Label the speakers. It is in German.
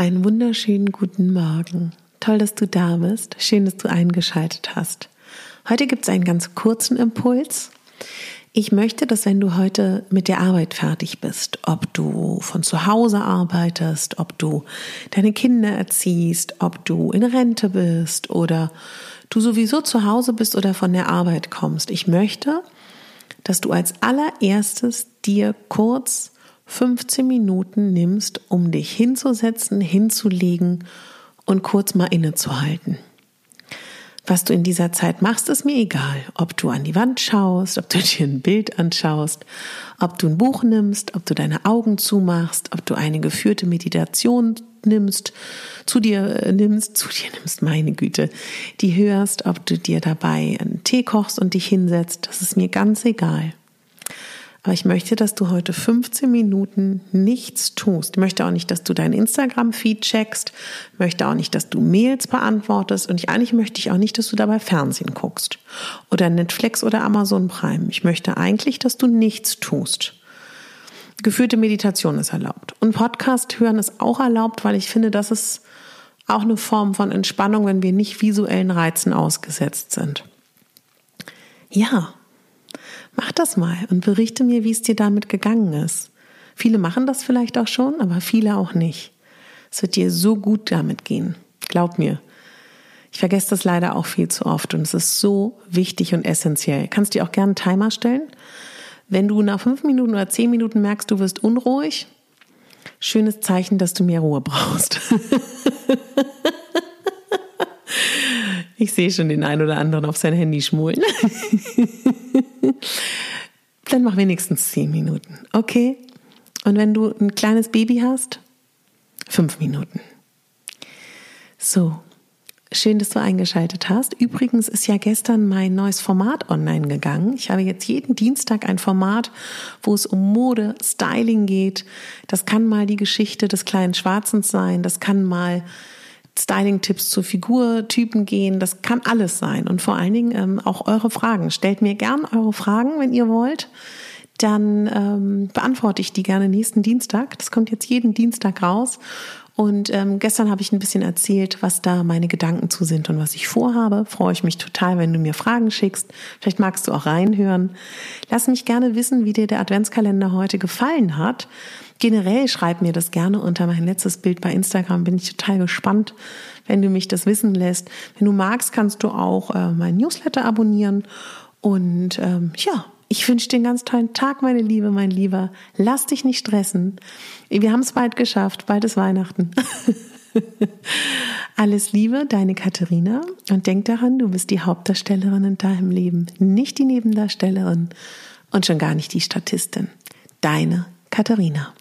Speaker 1: Einen wunderschönen guten Morgen. Toll, dass du da bist. Schön, dass du eingeschaltet hast. Heute gibt es einen ganz kurzen Impuls. Ich möchte, dass wenn du heute mit der Arbeit fertig bist, ob du von zu Hause arbeitest, ob du deine Kinder erziehst, ob du in Rente bist oder du sowieso zu Hause bist oder von der Arbeit kommst, ich möchte, dass du als allererstes dir kurz 15 Minuten nimmst, um dich hinzusetzen, hinzulegen und kurz mal innezuhalten. Was du in dieser Zeit machst, ist mir egal. Ob du an die Wand schaust, ob du dir ein Bild anschaust, ob du ein Buch nimmst, ob du deine Augen zumachst, ob du eine geführte Meditation nimmst, zu dir äh, nimmst, zu dir nimmst, meine Güte, die hörst, ob du dir dabei einen Tee kochst und dich hinsetzt, das ist mir ganz egal. Aber ich möchte, dass du heute 15 Minuten nichts tust. Ich möchte auch nicht, dass du dein Instagram-Feed checkst. Ich möchte auch nicht, dass du Mails beantwortest. Und ich, eigentlich möchte ich auch nicht, dass du dabei Fernsehen guckst. Oder Netflix oder Amazon Prime. Ich möchte eigentlich, dass du nichts tust. Geführte Meditation ist erlaubt. Und Podcast hören ist auch erlaubt, weil ich finde, das ist auch eine Form von Entspannung, wenn wir nicht visuellen Reizen ausgesetzt sind. Ja, Mach das mal und berichte mir, wie es dir damit gegangen ist. Viele machen das vielleicht auch schon, aber viele auch nicht. Es wird dir so gut damit gehen. Glaub mir. Ich vergesse das leider auch viel zu oft und es ist so wichtig und essentiell. Kannst dir auch gerne einen Timer stellen. Wenn du nach fünf Minuten oder zehn Minuten merkst, du wirst unruhig, schönes Zeichen, dass du mehr Ruhe brauchst. Ich sehe schon den einen oder anderen auf sein Handy schmulen. Dann mach wenigstens zehn Minuten, okay? Und wenn du ein kleines Baby hast, fünf Minuten. So, schön, dass du eingeschaltet hast. Übrigens ist ja gestern mein neues Format online gegangen. Ich habe jetzt jeden Dienstag ein Format, wo es um Mode, Styling geht. Das kann mal die Geschichte des kleinen Schwarzens sein. Das kann mal Styling-Tipps zu Figurtypen gehen. Das kann alles sein. Und vor allen Dingen ähm, auch eure Fragen. Stellt mir gern eure Fragen, wenn ihr wollt. Dann ähm, beantworte ich die gerne nächsten Dienstag. Das kommt jetzt jeden Dienstag raus. Und ähm, gestern habe ich ein bisschen erzählt, was da meine Gedanken zu sind und was ich vorhabe. Freue ich mich total, wenn du mir Fragen schickst. Vielleicht magst du auch reinhören. Lass mich gerne wissen, wie dir der Adventskalender heute gefallen hat. Generell schreib mir das gerne unter mein letztes Bild bei Instagram. Bin ich total gespannt, wenn du mich das wissen lässt. Wenn du magst, kannst du auch äh, mein Newsletter abonnieren. Und ähm, ja, ich wünsche dir einen ganz tollen Tag, meine Liebe, mein Lieber. Lass dich nicht stressen. Wir haben es bald geschafft. Bald ist Weihnachten. Alles Liebe, deine Katharina. Und denk daran, du bist die Hauptdarstellerin in deinem Leben, nicht die Nebendarstellerin und schon gar nicht die Statistin. Deine Katharina.